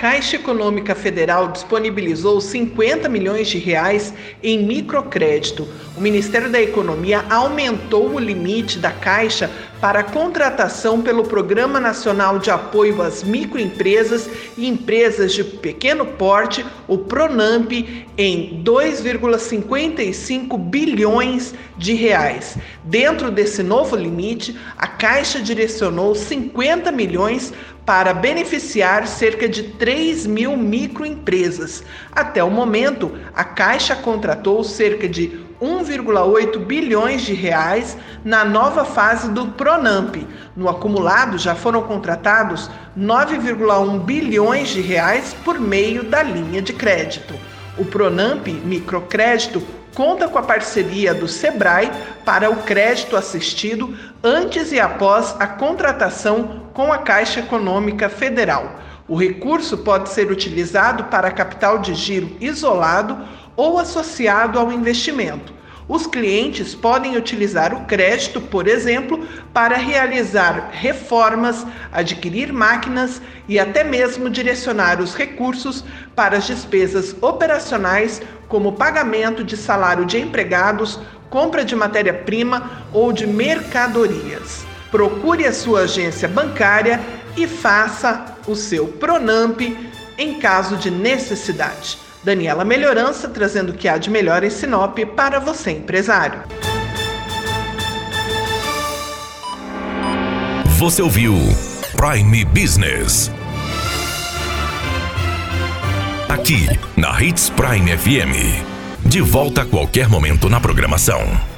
Caixa Econômica Federal disponibilizou 50 milhões de reais em microcrédito. O Ministério da Economia aumentou o limite da Caixa para contratação pelo Programa Nacional de Apoio às Microempresas e Empresas de Pequeno Porte, o Pronamp, em 2,55 bilhões de reais. Dentro desse novo limite, a Caixa direcionou 50 milhões para beneficiar cerca de 3 mil microempresas. Até o momento, a Caixa contratou cerca de 1,8 bilhões de reais na nova fase do Pronamp. No acumulado já foram contratados 9,1 bilhões de reais por meio da linha de crédito. O Pronamp Microcrédito conta com a parceria do Sebrae para o crédito assistido antes e após a contratação com a Caixa Econômica Federal. O recurso pode ser utilizado para capital de giro isolado ou associado ao investimento. Os clientes podem utilizar o crédito, por exemplo, para realizar reformas, adquirir máquinas e até mesmo direcionar os recursos para as despesas operacionais, como pagamento de salário de empregados, compra de matéria-prima ou de mercadorias. Procure a sua agência bancária e faça o seu Pronamp em caso de necessidade. Daniela Melhorança trazendo o que há de melhor em Sinop para você, empresário. Você ouviu Prime Business. Aqui, na Hits Prime FM. De volta a qualquer momento na programação.